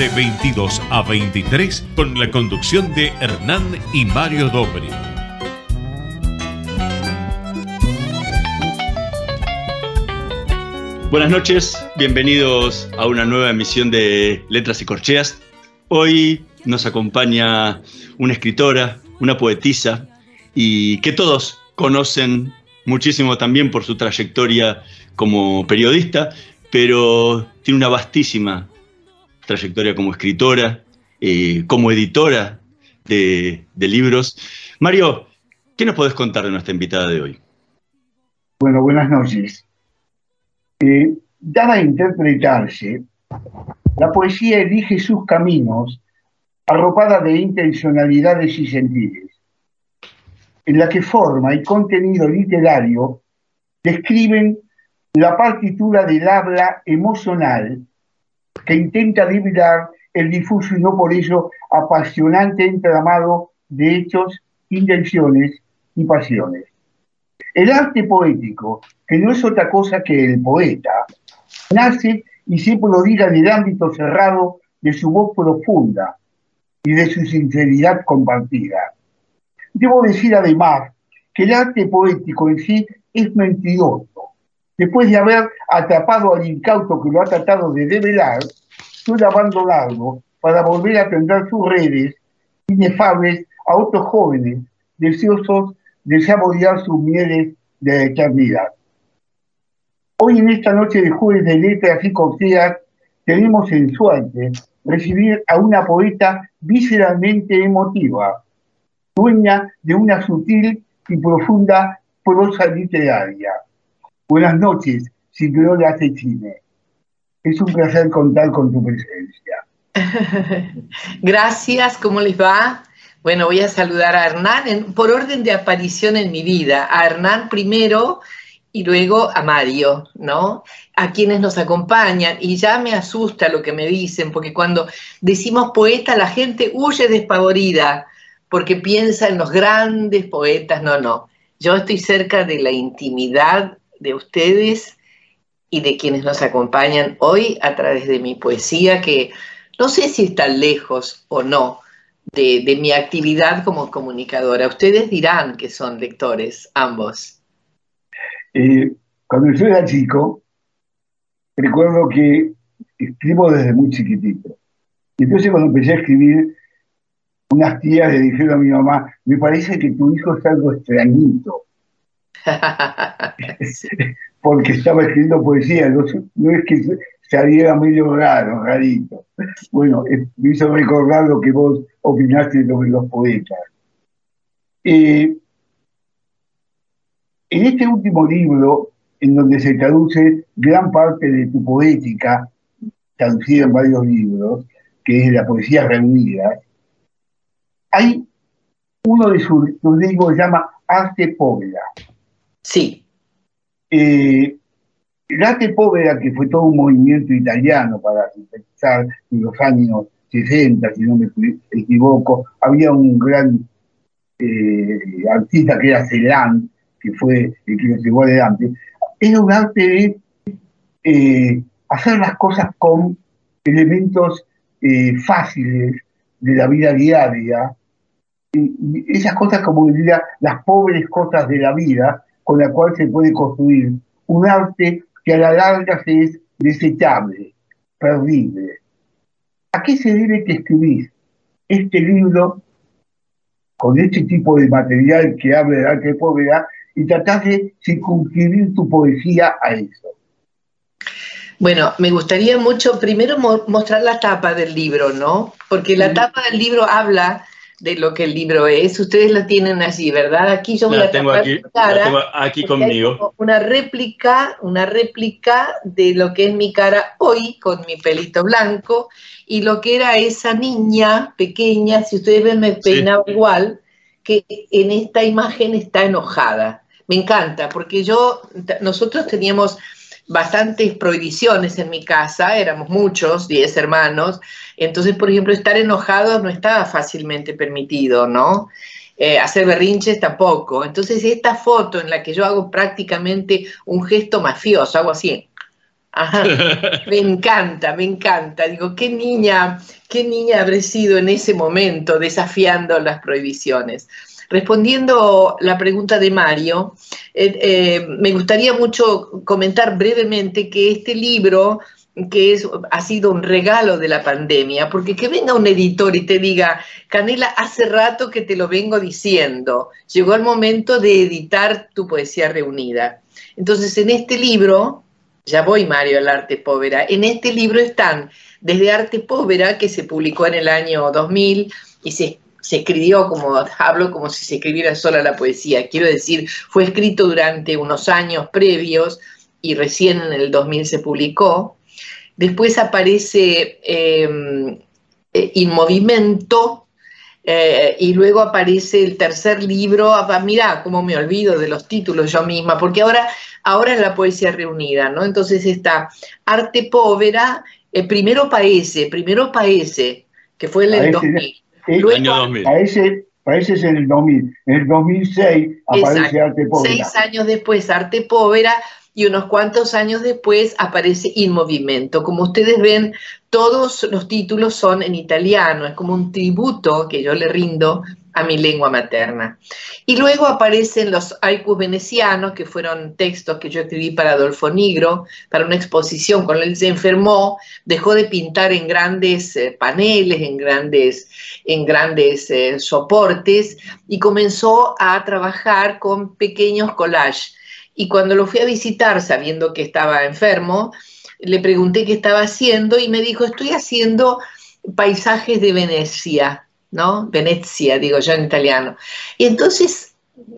de 22 a 23 con la conducción de Hernán y Mario Dobri. Buenas noches, bienvenidos a una nueva emisión de Letras y Corcheas. Hoy nos acompaña una escritora, una poetisa y que todos conocen muchísimo también por su trayectoria como periodista, pero tiene una vastísima trayectoria como escritora, eh, como editora de, libros. Mario, ¿qué nos podés contar de nuestra invitada de hoy? Bueno, buenas noches. Eh, dada a interpretarse, la poesía elige sus caminos arropada de intencionalidades y sentidos, en la que forma y contenido literario describen la partitura del habla emocional que intenta liberar el difuso y no por ello apasionante entramado de hechos, intenciones y pasiones. El arte poético, que no es otra cosa que el poeta, nace, y siempre lo diga, en el ámbito cerrado de su voz profunda y de su sinceridad compartida. Debo decir además que el arte poético en sí es mentiroso, después de haber atrapado al incauto que lo ha tratado de develar, suele abandonarlo para volver a tender sus redes inefables a otros jóvenes deseosos de saborear sus mieles de la eternidad. Hoy en esta noche de jueves de letras y corteas tenemos en suerte recibir a una poeta visceralmente emotiva, dueña de una sutil y profunda prosa literaria Buenas noches, Ciclola Cecine. Es un placer contar con tu presencia. Gracias, ¿cómo les va? Bueno, voy a saludar a Hernán por orden de aparición en mi vida. A Hernán primero y luego a Mario, ¿no? A quienes nos acompañan. Y ya me asusta lo que me dicen, porque cuando decimos poeta, la gente huye despavorida, porque piensa en los grandes poetas. No, no. Yo estoy cerca de la intimidad de ustedes y de quienes nos acompañan hoy a través de mi poesía, que no sé si está lejos o no de, mi actividad como comunicadora. Ustedes dirán que son lectores, ambos. Eh, cuando yo era chico, recuerdo que escribo desde muy chiquitito. Y entonces cuando empecé a escribir, unas tías le dijeron a mi mamá, me parece que tu hijo es algo extrañito. Porque estaba escribiendo poesía, no, es que saliera medio raro, rarito. Bueno, me hizo recordar lo que vos opinaste sobre los poetas. Eh, en este último libro, en donde se traduce gran parte de tu poética, traducida en varios libros, que es la poesía reunida, hay uno de sus, libros que se llama Arte Povera. Sí. Eh, Late Povera, que fue todo un movimiento italiano para empezar en los años 60, si no me equivoco, había un gran eh, artista que era Celan, que fue el que lo llevó adelante. Era un arte de eh, hacer las cosas con elementos eh, fáciles de la vida diaria, y esas cosas como diría las pobres cosas de la vida, con la cual se puede construir un arte que a la larga se es desechable, perdible. ¿A qué se debe que escribís este libro con este tipo de material que habla del arte de pobreza y tratás de circunscribir tu poesía a eso? Bueno, me gustaría mucho primero mostrar la tapa del libro, ¿no? Porque la tapa del libro habla de lo que el libro es. Ustedes lo tienen allí, ¿verdad? Aquí yo voy La a tengo aquí, cara, la tengo aquí conmigo. Una réplica, una réplica de lo que es mi cara hoy con mi pelito blanco y lo que era esa niña pequeña, si ustedes ven me peinaba igual, que en esta imagen está enojada. Me encanta, porque yo, nosotros teníamos bastantes prohibiciones en mi casa, éramos muchos, 10 hermanos, entonces, por ejemplo, estar enojados no estaba fácilmente permitido, ¿no? Eh, hacer berrinches tampoco. Entonces, esta foto en la que yo hago prácticamente un gesto mafioso, hago así. Ajá. Me encanta, me encanta. Digo, qué niña, qué niña habré sido en ese momento desafiando las prohibiciones. Respondiendo la pregunta de Mario, eh, eh, me gustaría mucho comentar brevemente que este libro que es, ha sido un regalo de la pandemia, porque que venga un editor y te diga, Canela, hace rato que te lo vengo diciendo, llegó el momento de editar tu poesía reunida. Entonces, en este libro, ya voy Mario al arte povera, en este libro están desde Arte Povera, que se publicó en el año 2000 y se se escribió como, hablo como si se escribiera sola la poesía, quiero decir, fue escrito durante unos años previos y recién en el 2000 se publicó. Después aparece eh, In Movimento eh, y luego aparece el tercer libro. Ah, mirá, cómo me olvido de los títulos yo misma, porque ahora, ahora es la poesía reunida, ¿no? Entonces está Arte Povera, eh, primero Paese, primero Paese, que fue en el 2000. Luego, año 2000. Parece, parece en el 2000. En el 2006 aparece Exacto. Arte Povera. Seis años después Arte Povera y unos cuantos años después aparece In Movimento. Como ustedes ven, todos los títulos son en italiano, es como un tributo que yo le rindo a mi lengua materna. Y luego aparecen los haikus venecianos, que fueron textos que yo escribí para Adolfo Nigro, para una exposición. Cuando él se enfermó, dejó de pintar en grandes eh, paneles, en grandes, en grandes eh, soportes, y comenzó a trabajar con pequeños collages. Y cuando lo fui a visitar, sabiendo que estaba enfermo, le pregunté qué estaba haciendo y me dijo, estoy haciendo paisajes de Venecia, ¿no? Venecia, digo yo en italiano. Y entonces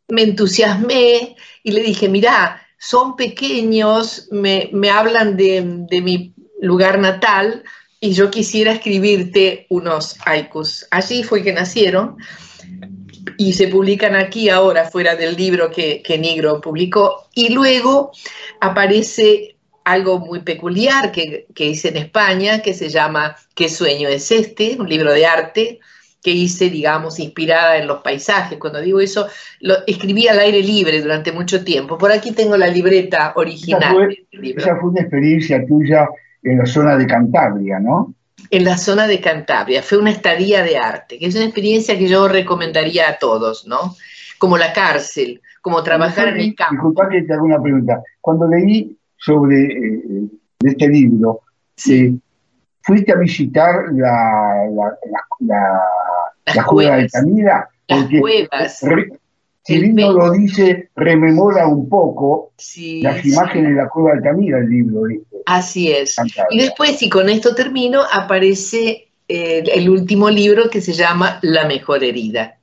me entusiasmé y le dije, mira, son pequeños, me, me hablan de, de, mi lugar natal y yo quisiera escribirte unos haikus. Allí fue que nacieron y se publican aquí ahora, fuera del libro que, que Nigro publicó. Y luego aparece algo muy peculiar que, que hice en España, que se llama ¿Qué sueño es este? Un libro de arte que hice, digamos, inspirada en los paisajes. Cuando digo eso, lo escribí al aire libre durante mucho tiempo. Por aquí tengo la libreta original. Esa fue, del libro. esa fue una experiencia tuya en la zona de Cantabria, ¿no? En la zona de Cantabria. Fue una estadía de arte, que es una experiencia que yo recomendaría a todos, ¿no? Como la cárcel, como trabajar en el campo. Disculpa que te haga una pregunta. Cuando leí sobre eh, este libro, Sí. eh, ¿fuiste a visitar la, la, la, la, Las la cueva de. Altamira? Las cuevas. re- si pe- lo dice, rememora un poco Sí, las sí. imágenes de la cueva de Altamira, el libro. ¿viste? Así es. Cantabria. Y después, y con esto termino, aparece eh, el último libro que se llama La mejor herida,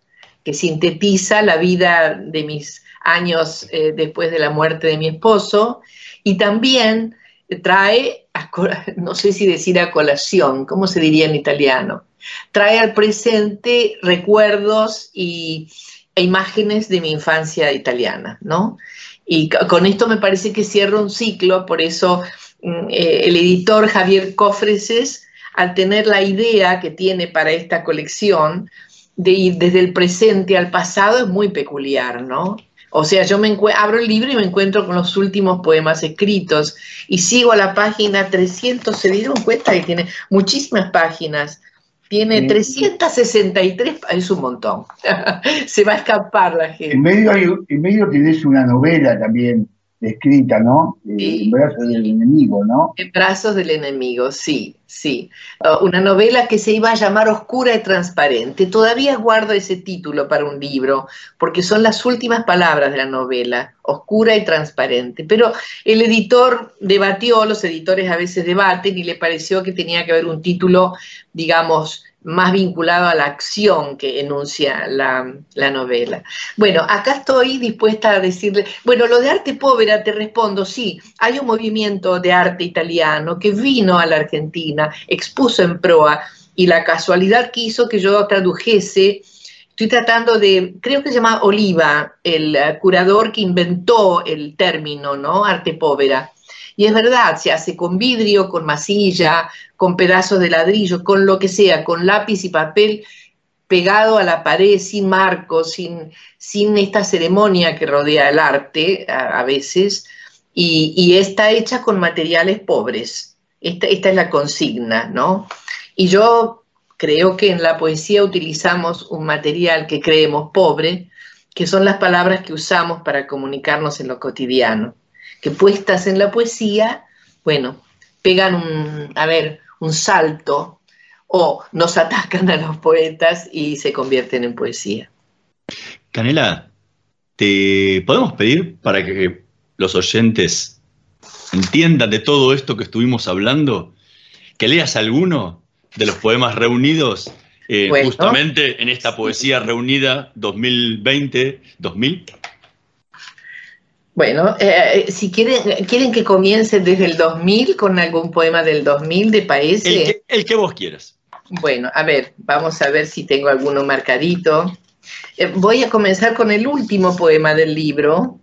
que sintetiza la vida de mis años eh, después de la muerte de mi esposo y también trae, no sé si decir a colación, ¿cómo se diría en italiano? Trae al presente recuerdos y, e imágenes de mi infancia italiana, ¿no? Y co- con esto me parece que cierra un ciclo, por eso mm, eh, el editor Javier Cofreses, al tener la idea que tiene para esta colección de ir desde el presente al pasado, es muy peculiar, ¿no? O sea, yo me abro el libro y me encuentro con los últimos poemas escritos y sigo a la página 300, se dieron cuenta que tiene muchísimas páginas. Tiene Sí. 363, pa- es un montón. se va a escapar la gente. En medio, hay, en medio tenés una novela también escrita, ¿no? Eh, Sí. En brazos del enemigo, ¿no? En brazos del enemigo, sí, sí. Uh, una novela que se iba a llamar Oscura y Transparente. Todavía guardo ese título para un libro, porque son las últimas palabras de la novela, Oscura y Transparente. Pero el editor debatió, los editores a veces debaten, y le pareció que tenía que haber un título, digamos, más vinculado a la acción que enuncia la, novela. Bueno, acá estoy dispuesta a decirle, bueno, lo de arte povera, te respondo, sí, hay un movimiento de arte italiano que vino a la Argentina, expuso en proa, y la casualidad quiso que yo tradujese, estoy tratando de, creo que se llama Oliva, el curador que inventó el término, ¿no? Arte povera. Y es verdad, se hace con vidrio, con masilla, con pedazos de ladrillo, con lo que sea, con lápiz y papel pegado a la pared, sin marco, sin, sin esta ceremonia que rodea el arte a, veces, y, está hecha con materiales pobres. Esta, esta es la consigna, ¿no? Y yo creo que en la poesía utilizamos un material que creemos pobre, que son las palabras que usamos para comunicarnos en lo cotidiano que puestas en la poesía, bueno, pegan un, a ver, un salto o nos atacan a los poetas y se convierten en poesía. Canela, ¿te podemos pedir para que los oyentes entiendan de todo esto que estuvimos hablando, que leas alguno de los poemas reunidos eh, justamente en esta poesía reunida 2020-2000? Bueno, eh, eh, si quieren, quieren que comience desde el 2000 con algún poema del 2000 de Paese. El que, el que vos quieras. Bueno, a ver, vamos a ver si tengo alguno marcadito. Eh, voy a comenzar con el último poema del libro,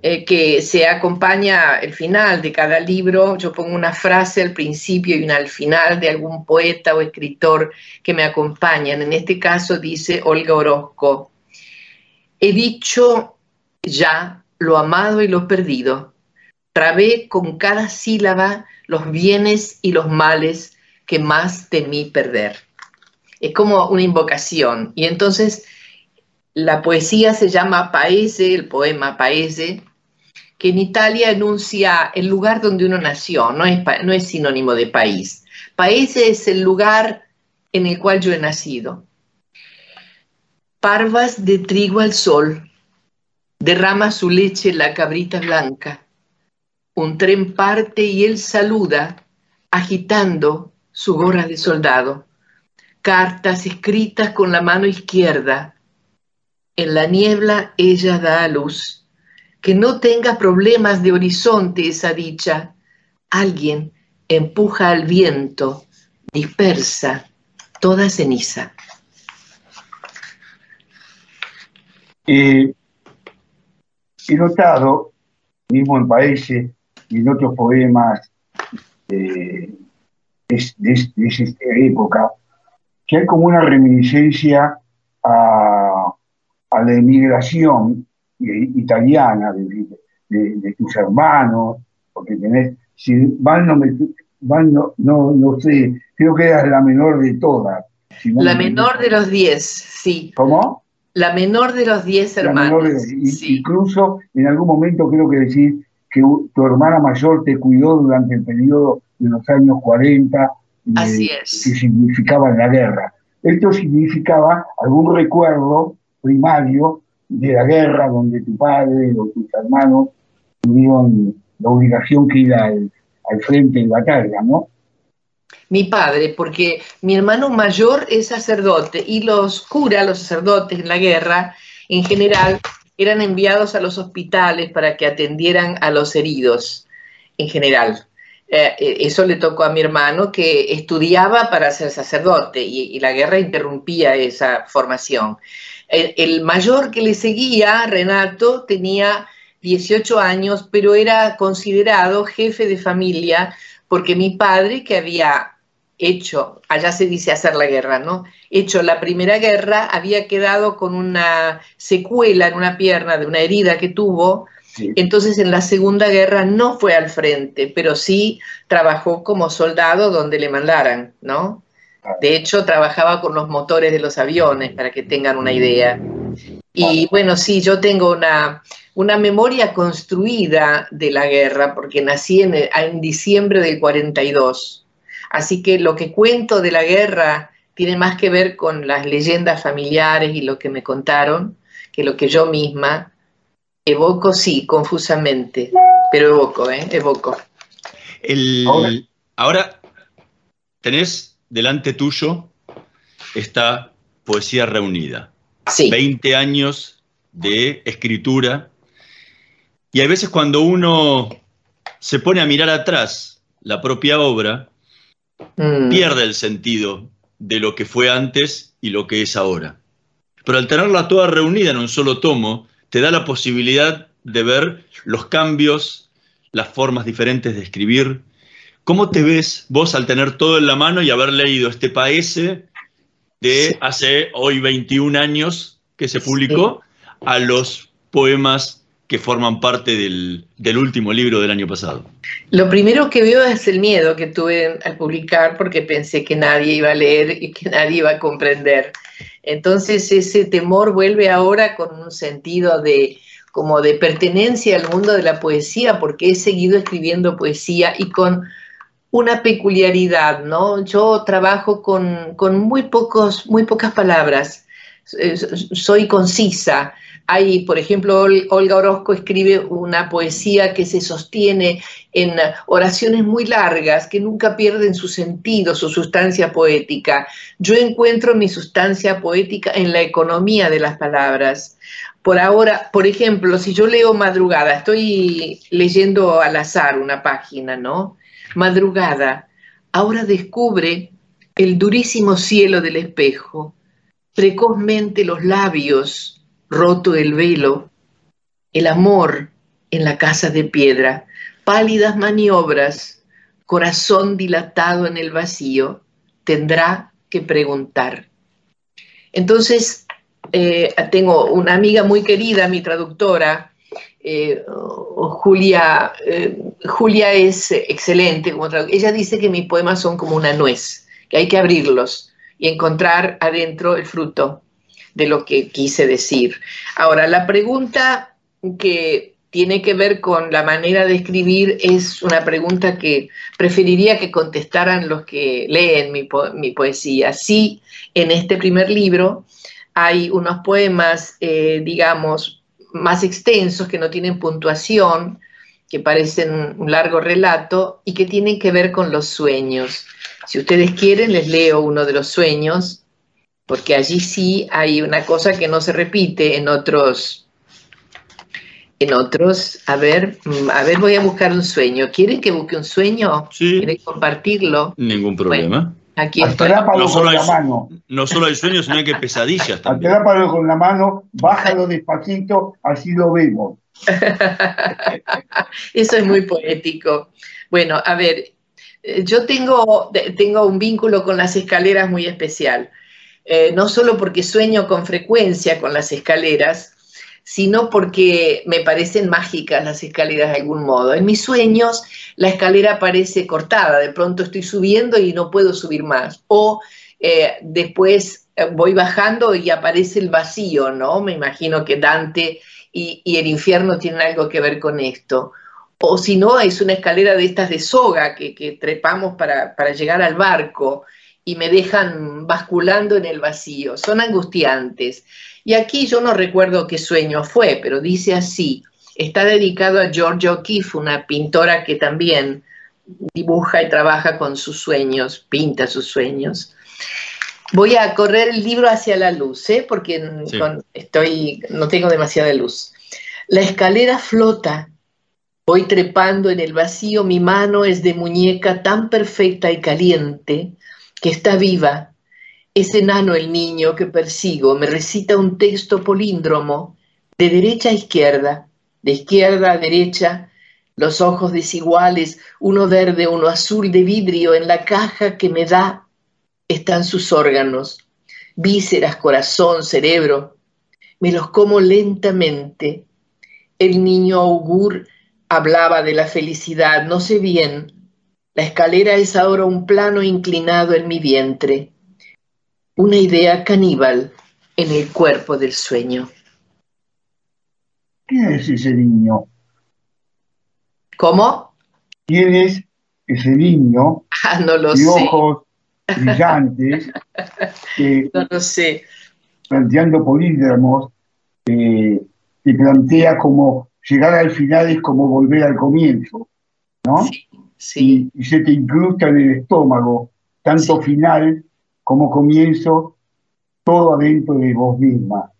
que se acompaña el final de cada libro. Yo pongo una frase al principio y una al final de algún poeta o escritor que me acompañan. En este caso dice Olga Orozco. He dicho ya lo amado y lo perdido. Trabé con cada sílaba los bienes y los males que más temí perder. Es como una invocación. Y entonces la poesía se llama Paese, el poema Paese, que en Italia enuncia el lugar donde uno nació, no es, no es sinónimo de país. Paese es el lugar en el cual yo he nacido. Parvas de trigo al sol, Derrama su leche la cabrita blanca. Un tren parte y él saluda, agitando su gorra de soldado. Cartas escritas con la mano izquierda. En la niebla ella da a luz. Que no tenga problemas de horizonte esa dicha. Alguien empuja al viento, dispersa toda ceniza. He notado, mismo en Paese y en otros poemas de, esta época, que hay como una reminiscencia a, la emigración italiana de, tus hermanos, porque tenés, si van no, me, no, no, sé, creo que eras la menor de todas. la menor de los diez, sí. ¿Cómo? La menor de los diez hermanos. Incluso en algún momento creo que decir que tu hermana mayor te cuidó durante el periodo de los años 40, Así es. que significaba la guerra. Esto significaba algún recuerdo primario de la guerra donde tu padre o tus hermanos tuvieron la obligación que ir al, al frente en batalla, ¿no? Mi padre, porque mi hermano mayor es sacerdote y los curas, los sacerdotes en la guerra, en general, eran enviados a los hospitales para que atendieran a los heridos, en general. Eh, eh, eso le tocó a mi hermano que estudiaba para ser sacerdote y, la guerra interrumpía esa formación. el, mayor que le seguía, Renato, tenía 18 años, pero era considerado jefe de familia porque mi padre, que había hecho, allá se dice hacer la guerra, ¿no? Hecho la primera guerra, había quedado con una secuela en una pierna de una herida que tuvo, entonces en la segunda guerra no fue al frente, pero sí trabajó como soldado donde le mandaran, ¿no? De hecho, trabajaba con los motores de los aviones, para que tengan una idea. Y bueno, sí, yo tengo una, una memoria construida de la guerra, porque nací en, en diciembre del 42 Así que lo que cuento de la guerra tiene más que ver con las leyendas familiares y lo que me contaron que lo que yo misma evoco, sí, confusamente, pero evoco, ¿eh? Evoco. ahora, tenés delante tuyo está Poesía Reunida. Sí. 20 años de escritura. Y hay veces cuando uno se pone a mirar atrás la propia obra, Mm. pierde el sentido de lo que fue antes y lo que es ahora. Pero al tenerla toda reunida en un solo tomo, te da la posibilidad de ver los cambios, las formas diferentes de escribir. ¿Cómo te ves vos al tener todo en la mano y haber leído este paese de Sí. hace hoy 21 años que se publicó a los poemas que forman parte del, del último libro del año pasado? Lo primero que veo es el miedo que tuve al publicar porque pensé que nadie iba a leer y que nadie iba a comprender. Entonces ese temor vuelve ahora con un sentido de como de pertenencia al mundo de la poesía porque he seguido escribiendo poesía y con una peculiaridad, ¿no? Yo trabajo con, con muy, pocos, muy pocas palabras, Eh, soy concisa. Hay, por ejemplo, Ol- Olga Orozco escribe una poesía que se sostiene en oraciones muy largas que nunca pierden su sentido, su sustancia poética. Yo encuentro mi sustancia poética en la economía de las palabras. Por ahora, por ejemplo, si yo leo madrugada, estoy leyendo al azar una página, ¿no? Madrugada, ahora descubre el durísimo cielo del espejo, precozmente los labios, roto el velo, el amor en la casa de piedra, pálidas maniobras, corazón dilatado en el vacío, tendrá que preguntar. Entonces, eh, tengo una amiga muy querida, mi traductora, eh, Julia, eh, Julia es excelente como. Ella dice que mis poemas son como una nuez, que hay que abrirlos y encontrar adentro el fruto de lo que quise decir. Ahora, la pregunta que tiene que ver con la manera de escribir es una pregunta que preferiría que contestaran los que leen mi, po mi poesía. Sí, en este primer libro hay unos poemas, eh, digamos, más extensos que no tienen puntuación, que parecen un largo relato y que tienen que ver con los sueños. Si ustedes quieren, les leo uno de los sueños, porque allí sí hay una cosa que no se repite en otros. En otros, a ver, a ver, voy a buscar un sueño. ¿Quieren que busque un sueño? Sí. ¿Quieren compartirlo? Ningún problema. Bueno, aquí No solo con la hay- mano. No solo hay sueños, sino que pesadillas también. Atrápalo con la mano, bájalo despacito, así lo vemos. Eso es muy poético. Bueno, a ver, eh, yo tengo, tengo un vínculo con las escaleras muy especial. Eh, no solo porque sueño con frecuencia con las escaleras, sino porque me parecen mágicas las escaleras de algún modo. En mis sueños la escalera parece cortada, de pronto estoy subiendo y no puedo subir más. O eh, después eh, voy bajando y aparece el vacío, ¿no? Me imagino que Dante y, el infierno tienen algo que ver con esto. O si no, es una escalera de estas de soga que, trepamos para llegar al barco y me dejan basculando en el vacío. Son angustiantes. Y aquí yo no recuerdo qué sueño fue, pero dice así. Está dedicado a Georgia O'Keeffe, una pintora que también dibuja y trabaja con sus sueños, pinta sus sueños. Voy a correr el libro hacia la luz, ¿eh? porque Sí. con- estoy, no tengo demasiada luz. La escalera flota. Voy trepando en el vacío, mi mano es de muñeca tan perfecta y caliente que está viva. Es enano el niño que persigo, me recita un texto políndromo, de derecha a izquierda, de izquierda a derecha, los ojos desiguales, uno verde, uno azul de vidrio, en la caja que me da están sus órganos, vísceras, corazón, cerebro. Me los como lentamente. El niño augur hablaba de la felicidad, no sé bien. La escalera es ahora un plano inclinado en mi vientre, una idea caníbal en el cuerpo del sueño. ¿Quién es ese niño? ¿Cómo? ¿Quién es ese niño Ah, no lo de sé, ojos brillantes que no lo sé. planteando polídromos eh, que plantea como llegar al final es como volver al comienzo, ¿no? Sí, Y, y se te incrusta en el estómago, tanto final como comienzo todo adentro de vos misma.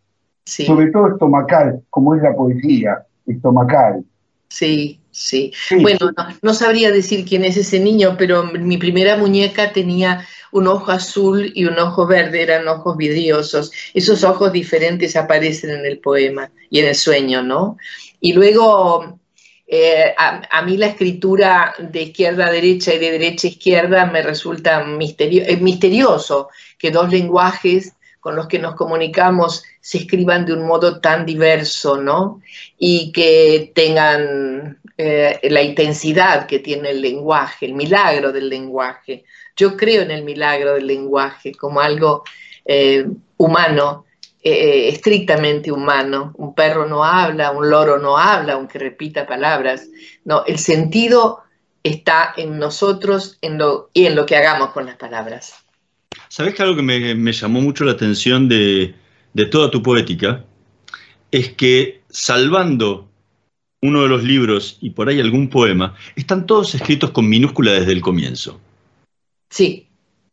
Sobre todo estomacal, como es la poesía, estomacal. Sí, sí. Bueno, no, sabría decir quién es ese niño, pero mi primera muñeca tenía un ojo azul y un ojo verde, eran ojos vidriosos. Esos ojos diferentes aparecen en el poema y en el sueño, ¿no? Y luego eh, a, mí la escritura de izquierda a derecha y de derecha a izquierda me resulta eh, misterioso que dos lenguajes con los que nos comunicamos se escriban de un modo tan diverso, ¿no? Y que tengan eh, la intensidad que tiene el lenguaje, el milagro del lenguaje. Yo creo en el milagro del lenguaje como algo humano eh, estrictamente humano. Un perro no habla, un loro no habla, aunque repita palabras. No, el sentido está en nosotros en lo, y en lo que hagamos con las palabras. ¿Sabes que algo que me, llamó mucho la atención de, de toda tu poética? Es que salvando uno de los libros y por ahí algún poema, están todos escritos con minúscula desde el comienzo. Sí.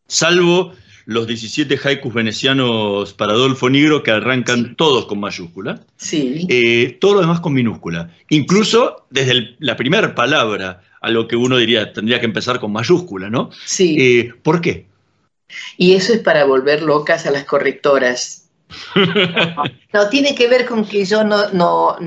Salvo los 17 haikus venecianos para Adolfo Negro que arrancan todos con mayúscula. Sí. Eh, todo lo demás con minúscula. Incluso desde la primera palabra a lo que uno diría tendría que empezar con mayúscula, ¿no? Sí. Eh, ¿Por qué? Y eso es para volver locas a las correctoras. no, tiene que ver con que yo no, no,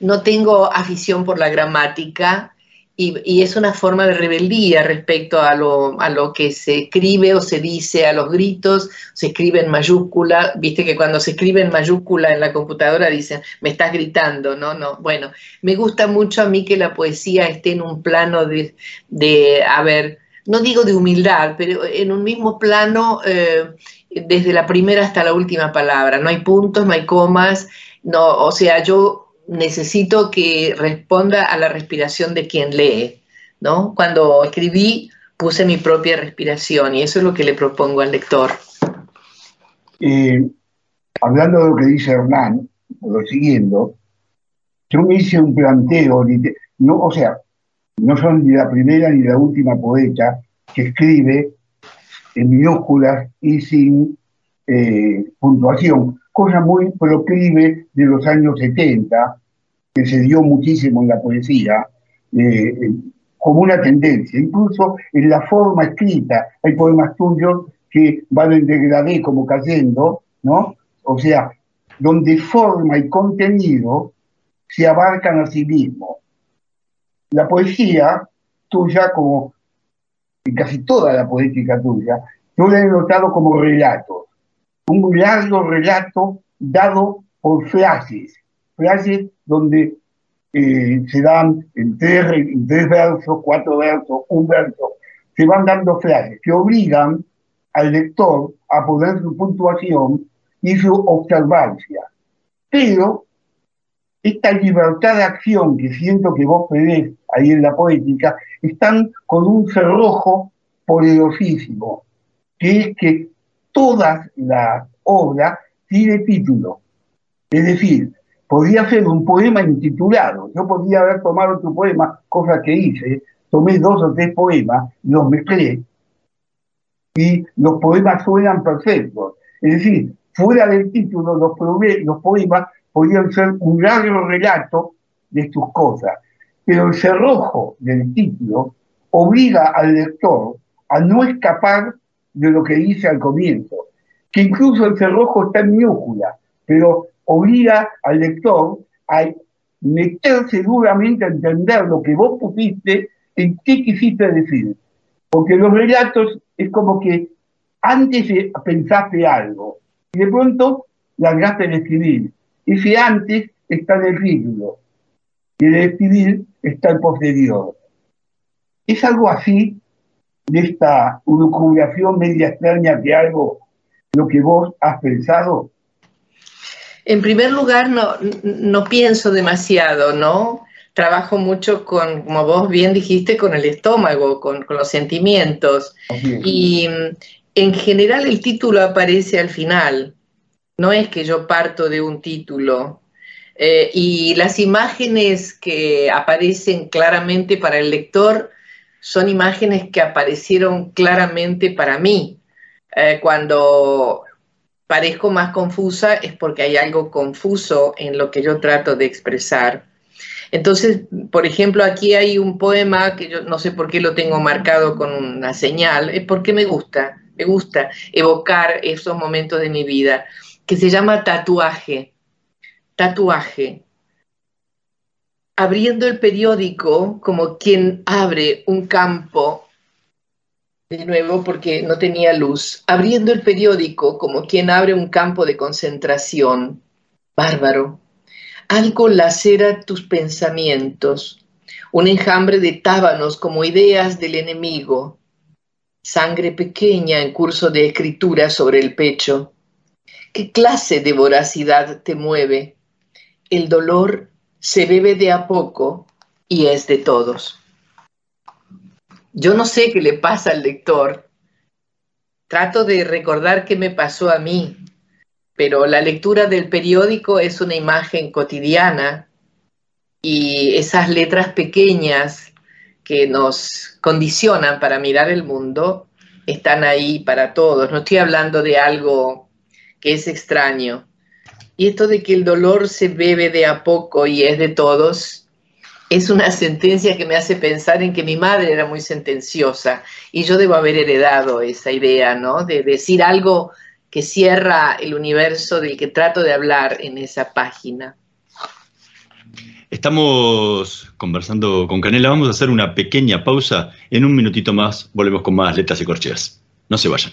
no tengo afición por la gramática y, es una forma de rebeldía respecto a lo, a lo, que se escribe o se dice a los gritos, se escribe en mayúscula, viste que cuando se escribe en mayúscula en la computadora dicen, me estás gritando, no, no, bueno, me gusta mucho a mí que la poesía esté en un plano de, de a ver, no digo de humildad, pero en un mismo plano eh, desde la primera hasta la última palabra, no hay puntos, no hay comas, no, o sea, yo necesito que responda a la respiración de quien lee, ¿no? Cuando escribí puse mi propia respiración y eso es lo que le propongo al lector. Eh, hablando de lo que dice Hernán, lo siguiendo, yo me hice un planteo, no, o sea, no son ni la primera ni la última poeta que escribe en minúsculas y sin eh, puntuación cosa muy proclive de los años 70, que se dio muchísimo en la poesía, eh, eh, como una tendencia. Incluso en la forma escrita, hay poemas tuyos que van en degradé como cayendo, ¿no? O sea, donde forma y contenido se abarcan a sí mismos. La poesía tuya, como casi toda la poética tuya, yo la he notado como relatos un largo relato dado por frases, frases donde eh, se dan en tres, versos, cuatro versos, un verso, se van dando frases que obligan al lector a poner su puntuación y su observancia. Pero esta libertad de acción que siento que vos pedís ahí en la poética, están con un cerrojo poderosísimo, que es que todas las obras tiene título. Es decir, podría ser un poema intitulado. Yo podría haber tomado tu poema, cosa que hice, tomé dos o tres poemas, los mezclé y los poemas suenan perfectos. Es decir, fuera del título, los, los poemas podrían ser un largo relato de tus cosas. Pero el cerrojo del título obliga al lector a no escapar de lo que dice al comienzo, que incluso el cerrojo está en minúscula, pero obliga al lector a meterse duramente a entender lo que vos pusiste, en qué quisiste decir. Porque los relatos es como que antes pensaste algo y de pronto largaste en escribir. Ese antes está en el título y el escribir está el posterior. Es algo así de esta lucubración media extraña de algo, lo que vos has pensado? En primer lugar, no, no pienso demasiado, ¿no? Trabajo mucho con, como vos bien dijiste, con el estómago, con, con los sentimientos. Y en general el título aparece al final. No es que yo parto de un título. Eh, y las imágenes que aparecen claramente para el lector son imágenes que aparecieron claramente para mí. Eh, cuando parezco más confusa es porque hay algo confuso en lo que yo trato de expresar. Entonces, por ejemplo, aquí hay un poema que yo no sé por qué lo tengo marcado con una señal, es porque me gusta, me gusta evocar esos momentos de mi vida, que se llama tatuaje. Tatuaje. Abriendo el periódico como quien abre un campo de nuevo porque no tenía luz, abriendo el periódico como quien abre un campo de concentración. Bárbaro. Algo lacera tus pensamientos, un enjambre de tábanos como ideas del enemigo, sangre pequeña en curso de escritura sobre el pecho. ¿Qué clase de voracidad te mueve? El dolor se bebe de a poco y es de todos. Yo no sé qué le pasa al lector. Trato de recordar qué me pasó a mí, pero la lectura del periódico es una imagen cotidiana y esas letras pequeñas que nos condicionan para mirar el mundo están ahí para todos. No estoy hablando de algo que es extraño. Y esto de que el dolor se bebe de a poco y es de todos, es una sentencia que me hace pensar en que mi madre era muy sentenciosa y yo debo haber heredado esa idea, ¿no? De decir algo que cierra el universo del que trato de hablar en esa página. Estamos conversando con Canela, vamos a hacer una pequeña pausa. En un minutito más volvemos con más letras y corcheas. No se vayan.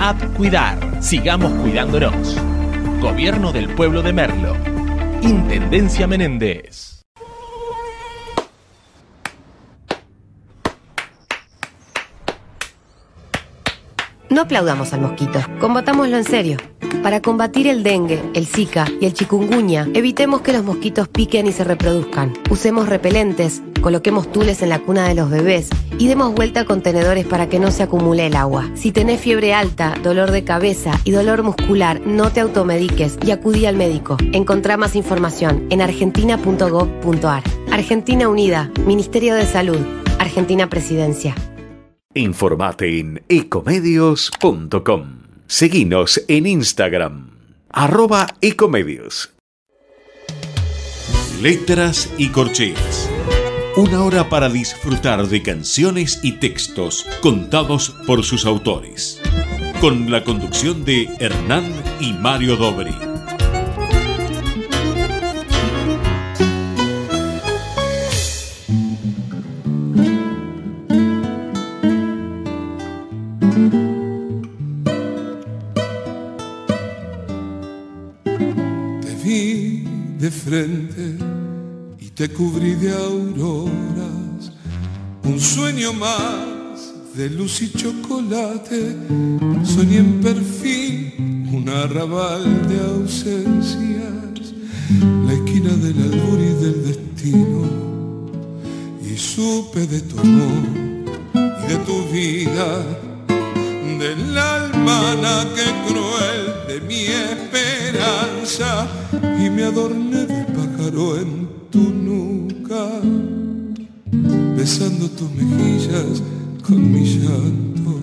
App Cuidar. Sigamos cuidándonos. Gobierno del Pueblo de Merlo. Intendencia Menéndez. No aplaudamos al mosquito, combatámoslo en serio. Para combatir el dengue, el zika y el chikungunya, evitemos que los mosquitos piquen y se reproduzcan. Usemos repelentes, coloquemos tules en la cuna de los bebés y demos vuelta a contenedores para que no se acumule el agua. Si tenés fiebre alta, dolor de cabeza y dolor muscular, no te automediques y acudí al médico. Encontrá más información en argentina.gov.ar. Argentina Unida, Ministerio de Salud, Argentina Presidencia. Informate en ecomedios.com. Seguinos en Instagram, arroba ecomedios. Letras y corcheas. Una hora para disfrutar de canciones y textos contados por sus autores. Con la conducción de Hernán y Mario Dobri. y te cubrí de auroras, un sueño más de luz y chocolate, soñé en perfil un arrabal de ausencias, la esquina del albur y del destino, y supe de tu amor y de tu vida, del alma que cruel de mi esperanza. Y me adorné de pájaro en tu nuca, besando tus mejillas con mi llanto,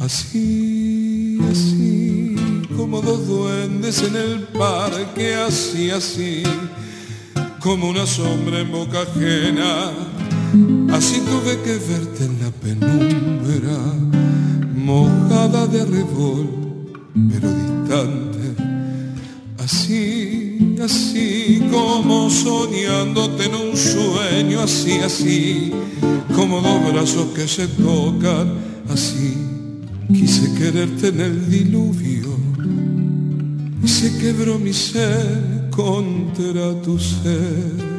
así, así, como dos duendes en el parque, así, así, como una sombra en boca ajena, así tuve que verte en la penumbra de revol, pero distante. Así, así como soñándote en un sueño, así, así, como dos brazos que se tocan, así, quise quererte en el diluvio y se quebró mi ser contra tu ser.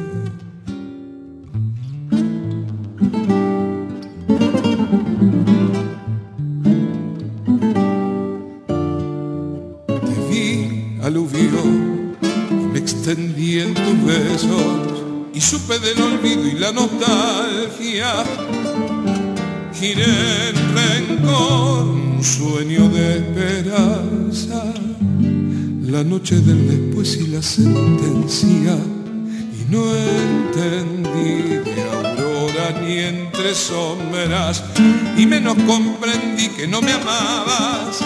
Supe del olvido y la nostalgia. Giré en rencor, un sueño de esperanza, la noche del después y la sentencia. Y no entendí de aurora ni entre sombras, y menos comprendí que no me amabas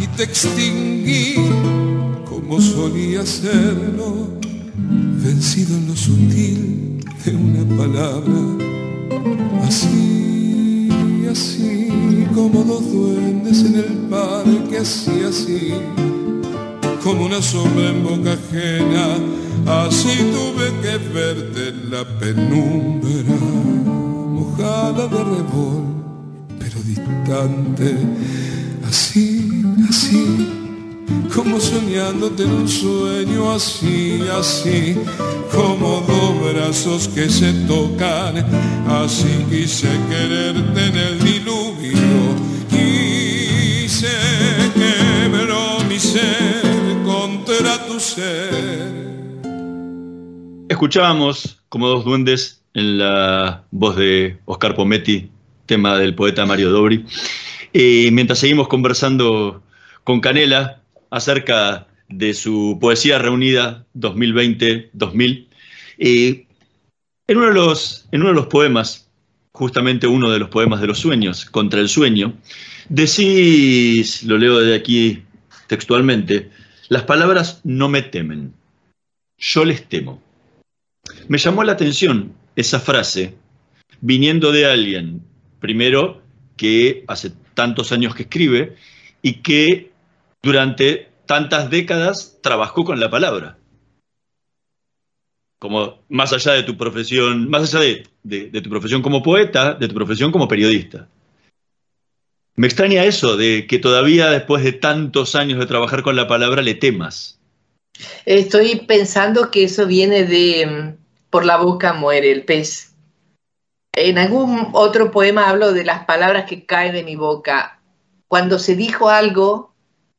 y te extinguí como solía hacerlo vencido en lo sutil de una palabra, así, así, como dos duendes en el parque, así, así, como una sombra en boca ajena, así tuve que verte en la penumbra, mojada de revol, pero distante, así, así como soñándote en un sueño así, así, como dos brazos que se tocan, así quise quererte en el diluvio, quise quebró mi ser contra tu ser. Escuchábamos como dos duendes en la voz de Oscar Pometti, tema del poeta Mario Dobri. Y mientras seguimos conversando con Canela, acerca de su poesía reunida 2020-2000. en, uno de los, en uno de los poemas, justamente uno de los poemas de los sueños, Contra el sueño, decís, lo leo de aquí textualmente, las palabras no me temen, yo les temo. Me llamó la atención esa frase viniendo de alguien, primero, que hace tantos años que escribe y que durante tantas décadas trabajó con la palabra. Como más allá de tu profesión, más allá de, tu profesión como poeta, de tu profesión como periodista. Me extraña eso de que todavía después de tantos años de trabajar con la palabra le temas. Estoy pensando que eso viene de mm, por la boca muere el pez. En algún otro poema hablo de las palabras que caen de mi boca. Cuando se dijo algo,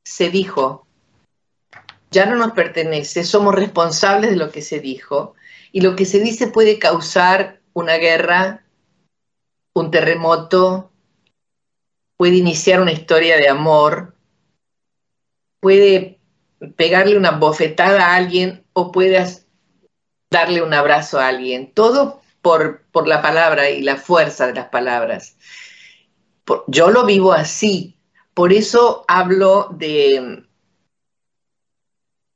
se dijo, ya no nos pertenece, somos responsables de lo que se dijo, y lo que se dice puede causar una guerra, un terremoto, puede iniciar una historia de amor, puede pegarle una bofetada a alguien o puede darle un abrazo a alguien. Todo por, por la palabra y la fuerza de las palabras. yo lo vivo así. Por eso hablo de,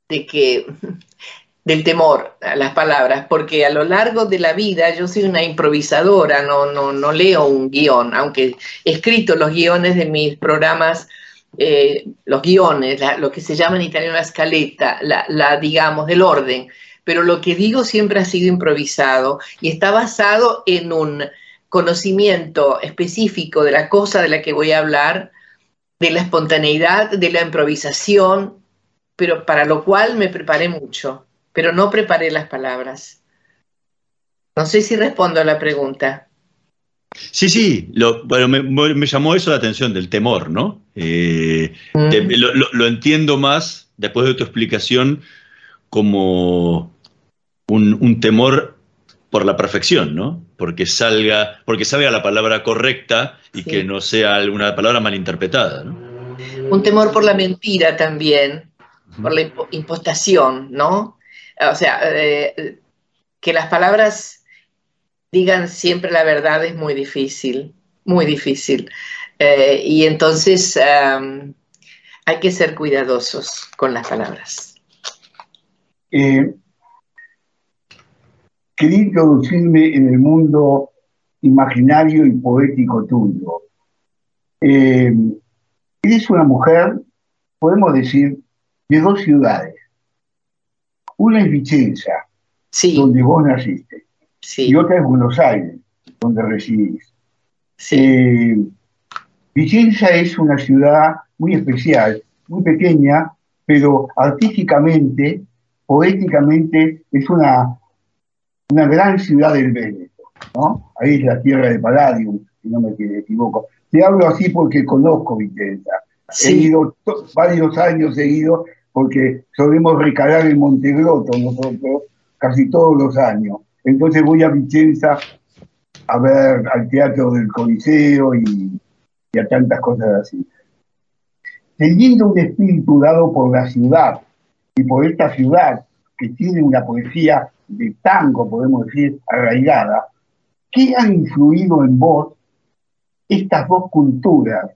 de que del temor a las palabras, porque a lo largo de la vida yo soy una improvisadora, no, no, no leo un guion, aunque he escrito los guiones de mis programas, eh, los guiones, lo que se llama en italiano la escaleta, la, la, digamos, del orden, pero lo que digo siempre ha sido improvisado y está basado en un conocimiento específico de la cosa de la que voy a hablar, de la espontaneidad, de la improvisación, pero para lo cual me preparé mucho, pero no preparé las palabras. No sé si respondo a la pregunta. Sí, sí, lo, bueno, me, llamó eso la atención del temor, ¿no? Eh, mm. lo, entiendo más, después de tu explicación, como un, un temor por la perfección, ¿no? Porque salga, porque salga la palabra correcta y que no sea alguna palabra malinterpretada, ¿no? Un temor por la mentira también, por la impostación, ¿no? O sea, eh, que las palabras digan siempre la verdad es muy difícil, muy difícil. Eh, y entonces hay que ser cuidadosos con las palabras. Eh, quería introducirme en el mundo imaginario y poético tuyo. Eh, Eres una mujer, podemos decir, de dos ciudades. Una es Vicenza, donde vos naciste, y otra es Buenos Aires, donde residís. Eh, Vicenza es una ciudad muy especial, muy pequeña, pero artísticamente, poéticamente, es una, una gran ciudad del Véneto. ¿no? Ahí es la tierra de Palladium, si no me equivoco. Te hablo así porque conozco Vicenza. He ido varios años seguidos porque solemos recalar en Montegroto nosotros casi todos los años. Entonces voy a Vicenza a ver al teatro del Coliseo y, a tantas cosas así. Teniendo un espíritu dado por la ciudad y por esta ciudad que tiene una poesía de tango, podemos decir, arraigada, ¿qué han influido en vos estas dos culturas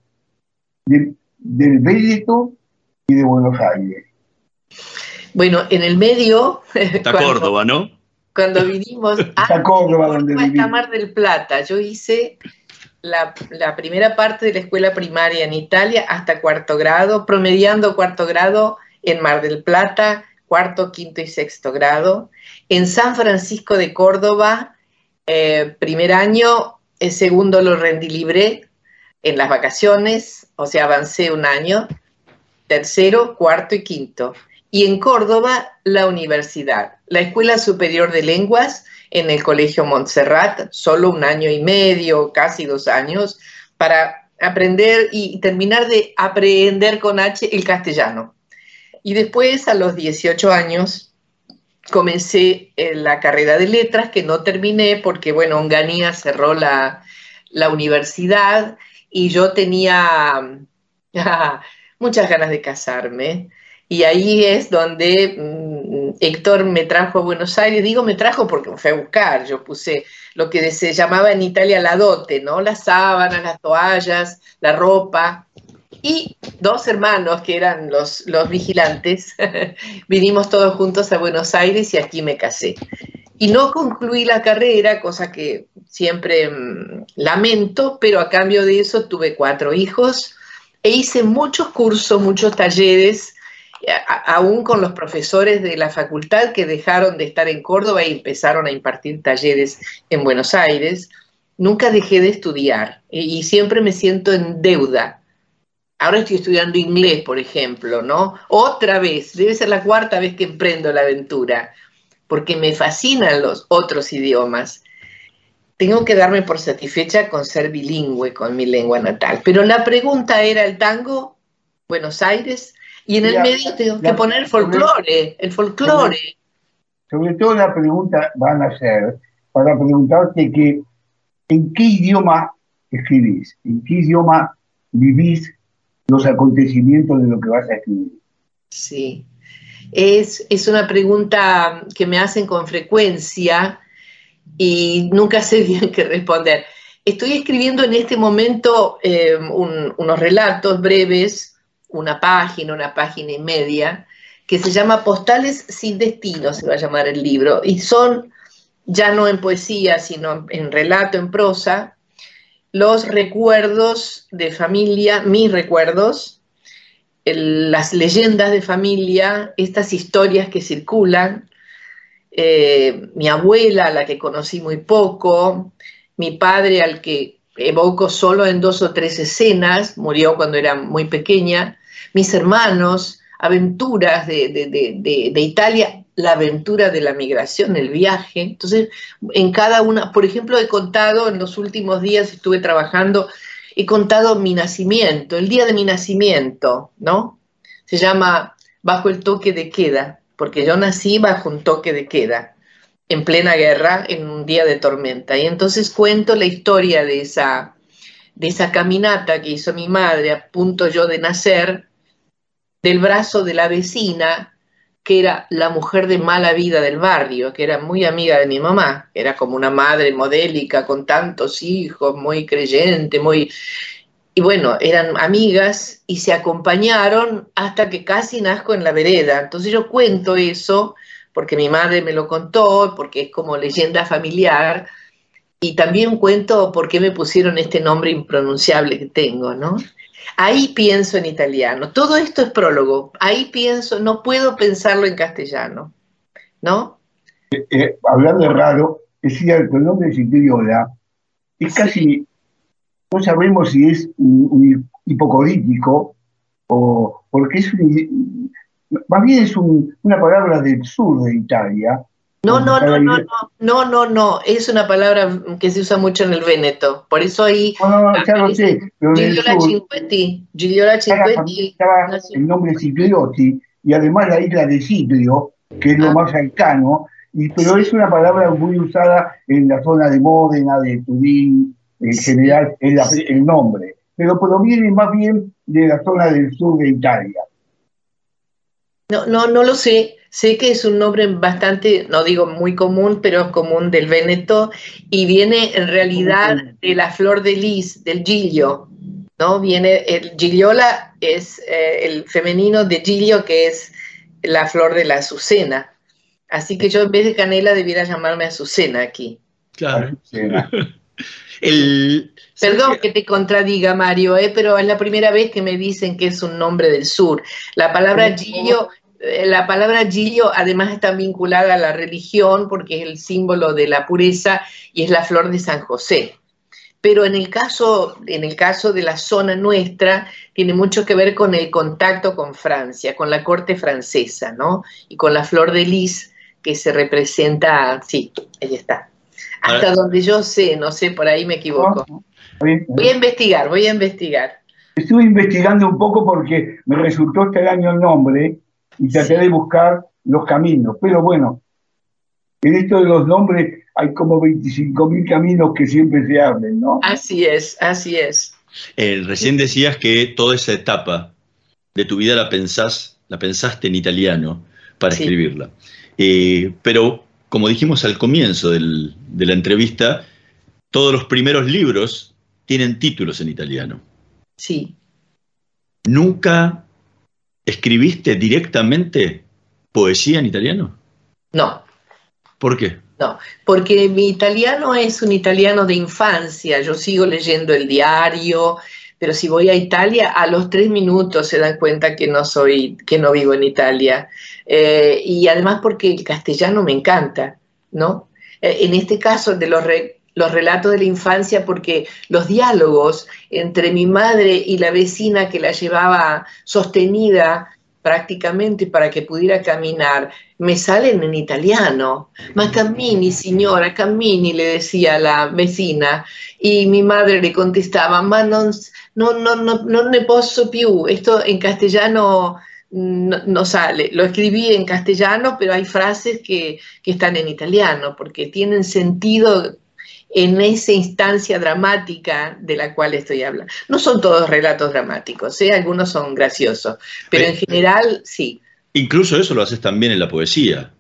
del Véneto y de Buenos Aires? Bueno, en el medio... Está Córdoba, ¿no? Cuando vinimos a, Córdoba, donde Mar del Plata, yo hice la, primera parte de la escuela primaria en Italia hasta cuarto grado, promediando cuarto grado en Mar del Plata, cuarto, quinto y sexto grado. En San Francisco de Córdoba, eh, primer año, el segundo lo rendí libre en las vacaciones, o sea, avancé un año. Tercero, cuarto y quinto y en Córdoba la universidad, la Escuela Superior de Lenguas en el Colegio Montserrat, solo un año y medio, casi dos años, para aprender y terminar de aprender con H el castellano. Y después, a los 18 años, comencé la carrera de letras, que no terminé porque, bueno, Onganía cerró la, la universidad y yo tenía muchas ganas de casarme y ahí es donde mm, Héctor me trajo a Buenos Aires. Digo me trajo porque me fue a buscar. Yo puse lo que se llamaba en Italia la dote, ¿no? Las sábanas, las toallas, la ropa. Y dos hermanos que eran los, los vigilantes, vinimos todos juntos a Buenos Aires y aquí me casé. Y no concluí la carrera, cosa que siempre mm, lamento, pero a cambio de eso tuve cuatro hijos e hice muchos cursos, muchos talleres aún con los profesores de la facultad que dejaron de estar en Córdoba y empezaron a impartir talleres en Buenos Aires, nunca dejé de estudiar y, siempre me siento en deuda. Ahora estoy estudiando inglés, por ejemplo, ¿no? Otra vez, debe ser la cuarta vez que emprendo la aventura, porque me fascinan los otros idiomas. Tengo que darme por satisfecha con ser bilingüe con mi lengua natal. Pero la pregunta era el tango, Buenos Aires, y en el medio tengo que poner folclore, el folclore. Sobre, todo la pregunta van a ser para preguntarte que en qué idioma escribís, en qué idioma vivís los acontecimientos de lo que vas a escribir. Sí, es, es una pregunta que me hacen con frecuencia y nunca sé bien qué responder. Estoy escribiendo en este momento eh, unos relatos breves una página, una página y media, que se llama Postales sin destino, se va a llamar el libro, y son, ya no en poesía, sino en relato, en prosa, los recuerdos de familia, mis recuerdos, las leyendas de familia, estas historias que circulan, eh, mi abuela, a la que conocí muy poco, mi padre, al que evoco solo en dos o tres escenas, murió cuando era muy pequeña, mis hermanos, aventuras de, Italia, la aventura de la migración, el viaje. Entonces, en cada una, por ejemplo, he contado, en los últimos días estuve trabajando, he contado mi nacimiento, el día de mi nacimiento, ¿no? Se llama Bajo el toque de queda, porque yo nací bajo un toque de queda, en plena guerra, en un día de tormenta. Y entonces cuento la historia de esa, de esa caminata que hizo mi madre a punto yo de nacer, del brazo de la vecina, que era la mujer de mala vida del barrio, que era muy amiga de mi mamá, era como una madre modélica con tantos hijos, muy creyente, muy... Y bueno, eran amigas y se acompañaron hasta que casi nazco en la vereda. Entonces yo cuento eso porque mi madre me lo contó, porque es como leyenda familiar, y también cuento por qué me pusieron este nombre impronunciable que tengo, ¿no? Ahí pienso en italiano. Todo esto es prólogo. Ahí pienso, no puedo pensarlo en castellano. ¿No? Eh, eh, hablando de raro, es cierto, el nombre de Citriola es casi, no sabemos si es un, hipocodítico o porque es un, más bien es una palabra del sur de Italia. No, no, no, no, no, no, no, no, es una palabra que se usa mucho en el Véneto, por eso ahí... No, no, no, ya lo sé, pero Gigliola Cinquetti, Gigliola Cinquetti... El nombre Cipriotti y además la isla de Ciprio, que es lo ah. más cercano, y, pero es una palabra muy usada en la zona de Módena, de Turín, en general es el nombre, pero proviene más bien de la zona del sur de Italia. No, no, no lo sé. Sé que es un nombre bastante, no digo muy común, pero es común del Véneto y viene en realidad de la flor de lis, del gilio, ¿no? Viene, el giliola es eh, el femenino de gilio, que es la flor de la azucena. Así que yo en vez de canela debiera llamarme Azucena aquí. Claro. Perdón que te contradiga, Mario, ¿eh? pero es la primera vez que me dicen que es un nombre del sur. La palabra Gillo, eh, la palabra Gillo además está vinculada a la religión porque es el símbolo de la pureza y es la flor de San José. Pero en el caso, en el caso de la zona nuestra, tiene mucho que ver con el contacto con Francia, con la corte francesa, ¿no? Y con la flor de lis, que se representa, sí, ahí está. Hasta donde yo sé, no sé, por ahí me equivoco. Voy a investigar, voy a investigar. Estuve investigando un poco porque me resultó extraño el nombre y traté de buscar los caminos, pero bueno, en esto de los nombres hay como 25.000 caminos que siempre se abren, ¿no? Así es, así es. Eh, recién decías que toda esa etapa de tu vida la pensás, la pensaste en italiano para escribirla. Eh, pero, como dijimos al comienzo de la entrevista, todos los primeros libros tienen títulos en italiano. Sí. ¿Nunca escribiste directamente poesía en italiano? No. ¿Por qué? No, porque mi italiano es un italiano de infancia. Yo sigo leyendo el diario, pero si voy a Italia, a los tres minutos se dan cuenta que no soy, que no vivo en Italia. Eh, y además porque el castellano me encanta, ¿no? Eh, en este caso de los, los relatos de la infancia, porque los diálogos entre mi madre y la vecina que la llevaba sostenida prácticamente para que pudiera caminar, me salen en italiano. Ma cammini, signora, cammini, le decía la vecina. Y mi madre le contestaba, ma non, no, no, no, no ne posso più. Esto en castellano no, sale. Lo escribí en castellano, pero hay frases que, que están en italiano, porque tienen sentido en esa instancia dramática de la cual estoy hablando. No son todos relatos dramáticos, ¿eh? algunos son graciosos, pero en general sí. Incluso eso lo haces también en la poesía,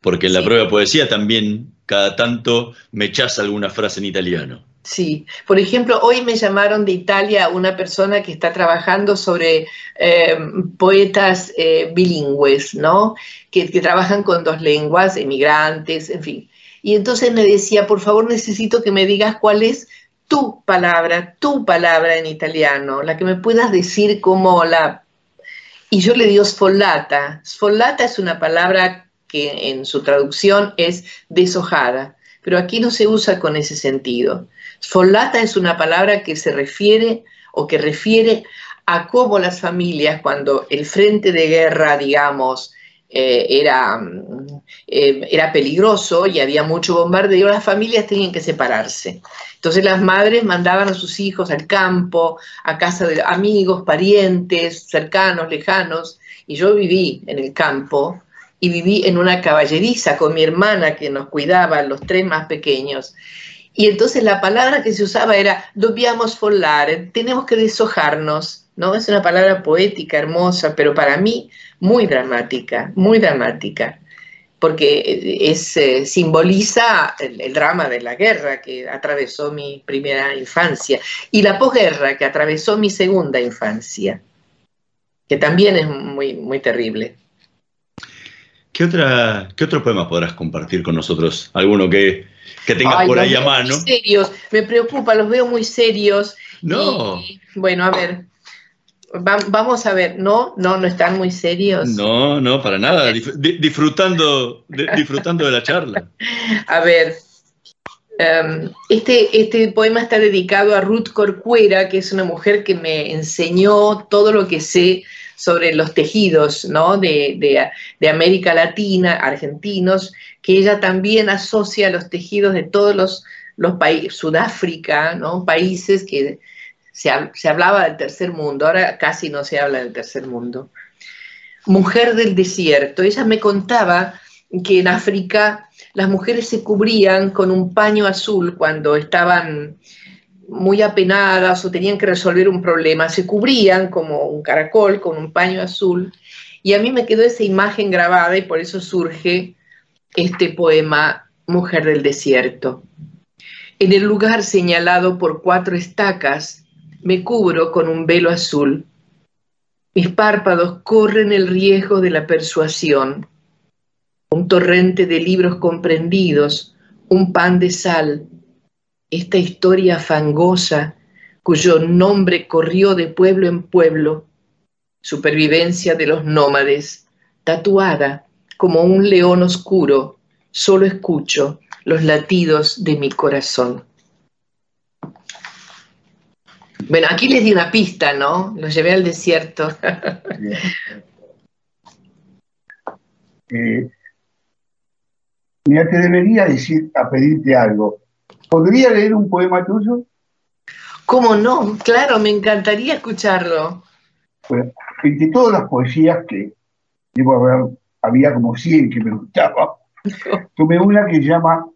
porque en la prueba de poesía también cada tanto me echas alguna frase en italiano. Sí, por ejemplo, hoy me llamaron de Italia una persona que está trabajando sobre eh, poetas eh, bilingües, ¿no? Que, que, trabajan con dos lenguas, emigrantes, en fin. Y entonces me decía, por favor, necesito que me digas cuál es tu palabra, tu palabra en italiano, la que me puedas decir como la... Y yo le digo sfollata. Sfollata es una palabra que en su traducción es deshojada, pero aquí no se usa con ese sentido. Sfollata es una palabra que se refiere o que refiere a cómo las familias, cuando el frente de guerra, digamos, eh, era, eh, era peligroso y había mucho bombardeo, las familias tenían que separarse. Entonces las madres mandaban a sus hijos al campo, a casa de amigos, parientes, cercanos, lejanos, y yo viví en el campo y viví en una caballeriza con mi hermana que nos cuidaba, los tres más pequeños. Y entonces la palabra que se usaba era dobbiamo follare, tenemos que deshojarnos, ¿no? Es una palabra poética, hermosa, pero para mí muy dramática, muy dramática, porque es, eh, simboliza el, drama de la guerra que atravesó mi primera infancia y la posguerra que atravesó mi segunda infancia, que también es muy, muy terrible. ¿Qué, otra, ¿Qué otro poema podrás compartir con nosotros? ¿Alguno que, que tengas por ahí a mano? serios, me preocupa, los veo muy serios. No. bueno, a ver, vamos a ver, no, no, no están muy serios. No, no, para nada, disfrutando, disfrutando de la charla. A ver, em, este, este poema está dedicado a Ruth Corcuera, que es una mujer que me enseñó todo lo que sé sobre los tejidos ¿no? de, América Latina, argentinos, que ella también asocia los tejidos de todos los, los países, Sudáfrica, ¿no? países que se, se, hablaba del tercer mundo, ahora casi no se habla del tercer mundo. Mujer del desierto, ella me contaba que en África las mujeres se cubrían con un paño azul cuando estaban muy apenadas o tenían que resolver un problema, se cubrían como un caracol con un paño azul. Y a mí me quedó esa imagen grabada y por eso surge este poema Mujer del Desierto. En el lugar señalado por cuatro estacas, me cubro con un velo azul. Mis párpados corren el riesgo de la persuasión. Un torrente de libros comprendidos, un pan de sal, esta historia fangosa cuyo nombre corrió de pueblo en pueblo, supervivencia de los nómades, tatuada como un león oscuro, solo escucho los latidos de mi corazón. Bueno, aquí les di una pista, ¿no? Los llevé al desierto. eh, mira, te debería decir, a pedirte algo. ¿Podría leer un poema tuyo? ¿Cómo no? Claro, me encantaría escucharlo. Bueno, entre todas las poesías que debo haber, había como 100 que me gustaban, tomé una que se llama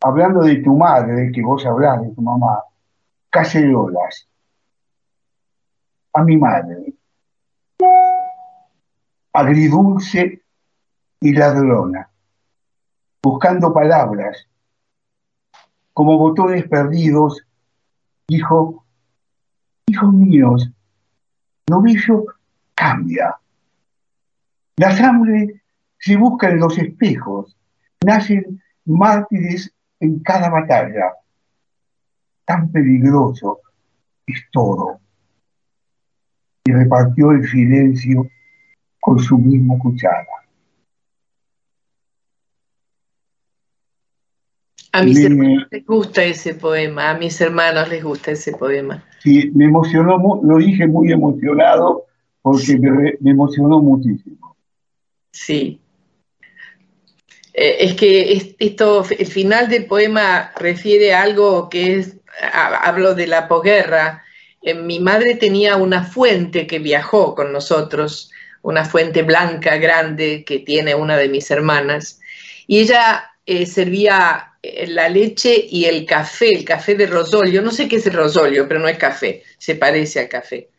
Hablando de tu madre, que vos hablás de tu mamá, cacerolas. A mi madre. Agridulce y ladrona, buscando palabras como botones perdidos, dijo, hijos míos, bello cambia. La sangre se busca en los espejos, nacen mártires en cada batalla. Tan peligroso es todo. Y repartió el silencio con su misma cuchara. A mis hermanos les gusta ese poema, a mis hermanos les gusta ese poema. Sí, me emocionó, lo dije muy emocionado porque me, emocionó muchísimo. Sí. Eh, es que esto, el final del poema refiere a algo que es, hablo de la posguerra. Eh, mi madre tenía una fuente que viajó con nosotros, una fuente blanca grande que tiene una de mis hermanas, y ella eh, servía la leche y el café, el café de rosolio, no sé qué es el rosolio, pero no es café, se parece al café.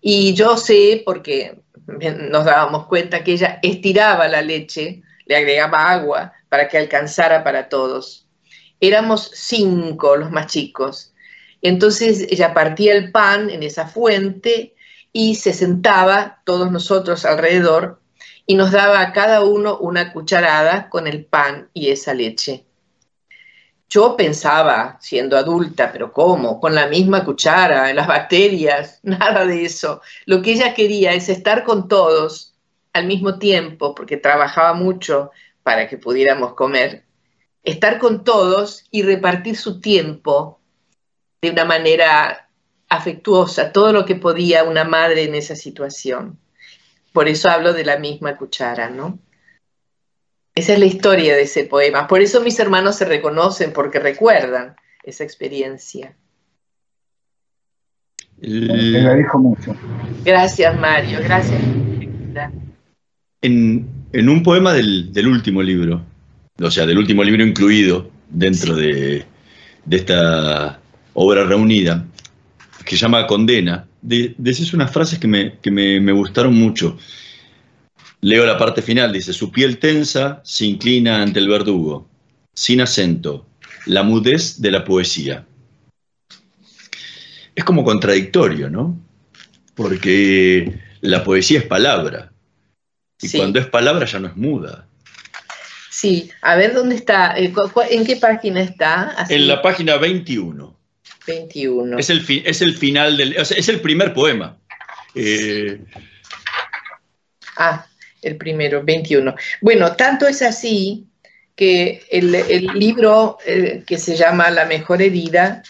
Y yo sé, porque nos dábamos cuenta que ella estiraba la leche, le agregaba agua para que alcanzara para todos. Éramos cinco los más chicos. Entonces ella partía el pan en esa fuente y se sentaba todos nosotros alrededor y nos daba a cada uno una cucharada con el pan y esa leche. Yo pensaba, siendo adulta, pero ¿cómo? Con la misma cuchara, las bacterias, nada de eso. Lo que ella quería es estar con todos al mismo tiempo, porque trabajaba mucho para que pudiéramos comer, estar con todos y repartir su tiempo de una manera afectuosa, todo lo que podía una madre en esa situación. Por eso hablo de la misma cuchara, ¿no? Esa es la historia de ese poema. Por eso mis hermanos se reconocen, porque recuerdan esa experiencia. Le agradezco mucho. Gracias, Mario. Gracias. En, un poema del, último libro, o sea, del último libro incluido dentro de, esta obra reunida, que se llama Condena, decís unas frases que, me, gustaron mucho. Leo la parte final, dice, su piel tensa se inclina ante el verdugo, sin acento, la mudez de la poesía. Es como contradictorio, ¿no? Porque la poesía es palabra, y cuando es palabra ya no es muda. Sí, a ver dónde está, eh, ¿en qué página está? En la página 21. 21. Es el, es el final del. es el primer poema. Eh, ah, el primero, 21. Bueno, tanto es así que el, libro eh, que se llama La mejor herida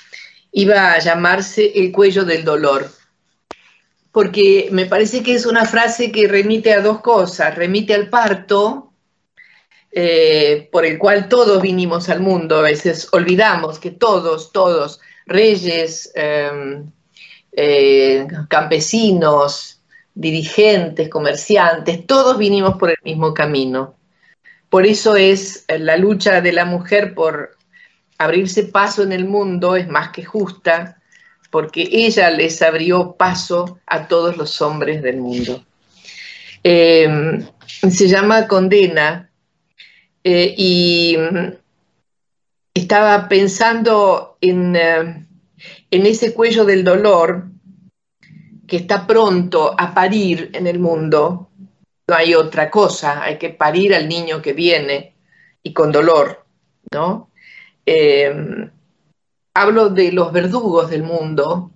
iba a llamarse El cuello del dolor, porque me parece que es una frase que remite a dos cosas, remite al parto, eh, por el cual todos vinimos al mundo, a veces olvidamos que todos, todos, reyes, eh, campesinos, dirigentes, comerciantes, todos vinimos por el mismo camino. Por eso es eh, la lucha de la mujer por abrirse paso en el mundo es más que justa, porque ella les abrió paso a todos los hombres del mundo. Em, se llama Condena eh, y mm, estaba pensando en, eh, en ese cuello del dolor que está pronto a parir en el mundo, no hay otra cosa, hay que parir al niño que viene y con dolor, ¿no? Eh, hablo de los verdugos del mundo,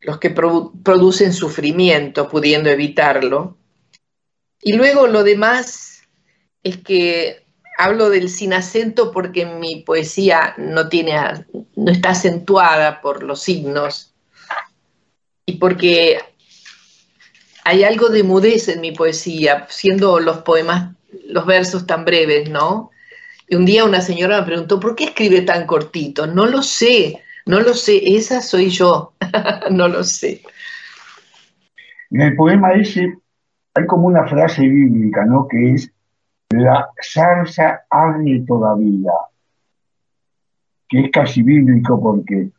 los que producen sufrimiento pudiendo evitarlo. Y luego lo demás es que hablo del sin acento porque mi poesía no, tiene, no está acentuada por los signos y porque hay algo de mudez en mi poesía, siendo los poemas, los versos tan breves, ¿no? Y un día una señora me preguntó, ¿por qué escribe tan cortito? No lo sé, no lo sé, esa soy yo, no lo sé. En el poema ese hay como una frase bíblica, ¿no? Que es, la salsa arde todavía, que es casi bíblico porque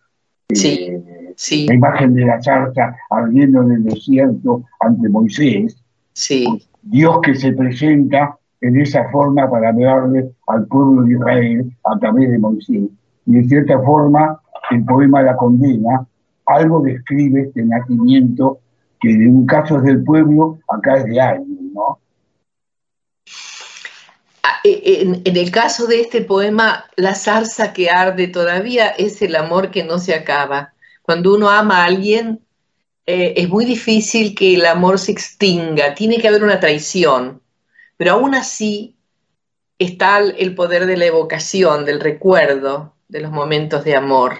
sí. Eh, la imagen de la zarza ardiendo en el desierto ante Moisés. Sí. Dios que se presenta en esa forma para hablarle al pueblo de Israel a través de Moisés. Y en cierta forma, el poema La Condena algo describe este nacimiento que en un caso es del pueblo, acá es de alguien, ¿no? Ah, e, en, en, el caso de este poema, la zarza que arde todavía es el amor que no se acaba. Cuando uno ama a alguien, eh, es muy difícil que el amor se extinga, tiene que haber una traición, pero aún así está el poder de la evocación, del recuerdo, de los momentos de amor,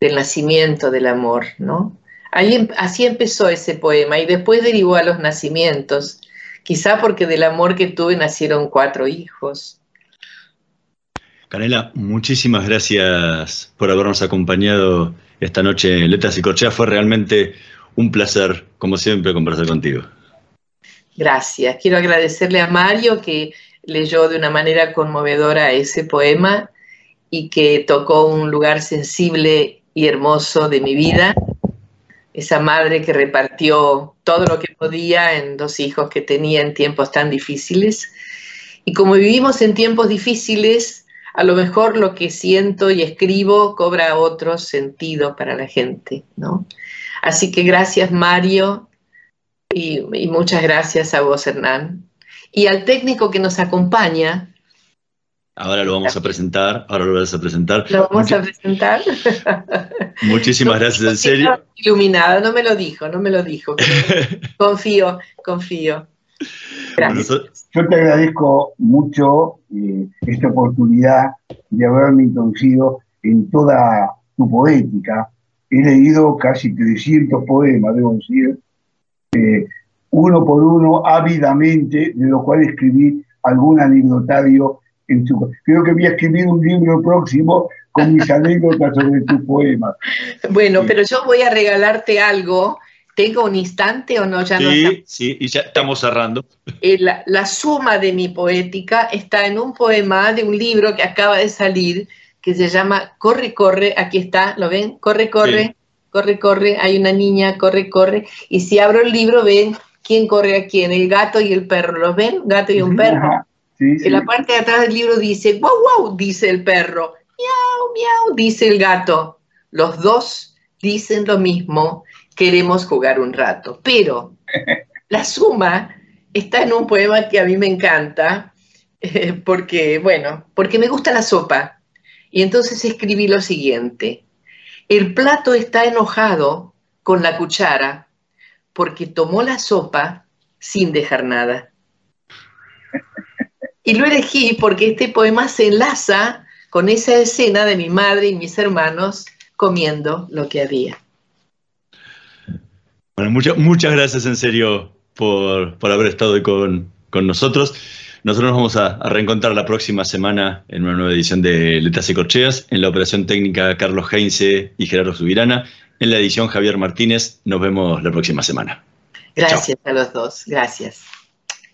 del nacimiento del amor, ¿no? Em, así empezó ese poema y después derivó a los nacimientos, quizá porque del amor que tuve nacieron cuatro hijos. Canela, muchísimas gracias por habernos acompañado esta noche Letras y Corcheas. Fue realmente un placer, como siempre, conversar contigo. Gracias. Quiero agradecerle a Mario que leyó de una manera conmovedora ese poema y que tocó un lugar sensible y hermoso de mi vida. Esa madre que repartió todo lo que podía en dos hijos que tenía en tiempos tan difíciles. Y como vivimos en tiempos difíciles, a lo mejor lo que siento y escribo cobra otro sentido para la gente, ¿no? Así que gracias Mario y, muchas gracias a vos Hernán. Y al técnico que nos acompaña. Ahora lo vamos a presentar, ahora lo vas a presentar. Lo vamos a presentar. Muchísimas gracias, en serio. Iluminada, no me lo dijo, no me lo dijo. confío, confío. Yo te agradezco mucho eh, esta oportunidad de haberme introducido en toda tu poética. He leído casi 300 poemas, debo decir, eh, uno por uno, ávidamente, de lo cual escribí algún anecdotario en su... Creo que voy a escribir un libro próximo con mis anécdotas sobre tus poemas. Bueno, pero yo voy a regalarte algo ¿Tengo un instante o no? Ya sí, no sí, y ya estamos cerrando. Eh, la, suma de mi poética está en un poema de un libro que acaba de salir que se llama Corre, corre, aquí está, ¿lo ven? Corre, corre, corre, corre, hay una niña, corre, corre. Y si abro el libro, ven quién corre a quién, el gato y el perro, ¿lo ven? Gato y un perro. En la parte de atrás del libro dice, wow, wow, dice el perro, miau, miau, dice el gato. Los dos dicen lo mismo queremos jugar un rato. Pero la suma está en un poema que a mí me encanta, eh, porque, bueno, porque me gusta la sopa. Y entonces escribí lo siguiente. El plato está enojado con la cuchara porque tomó la sopa sin dejar nada. Y lo elegí porque este poema se enlaza con esa escena de mi madre y mis hermanos comiendo lo que había. Bueno, muchas gracias en serio por, haber estado hoy con, nosotros. Nosotros nos vamos a, reencontrar la próxima semana en una nueva edición de Letras y Corcheas, en la operación técnica Carlos Heinze y Gerardo Subirana, en la edición Javier Martínez. Nos vemos la próxima semana. Gracias a los dos, gracias.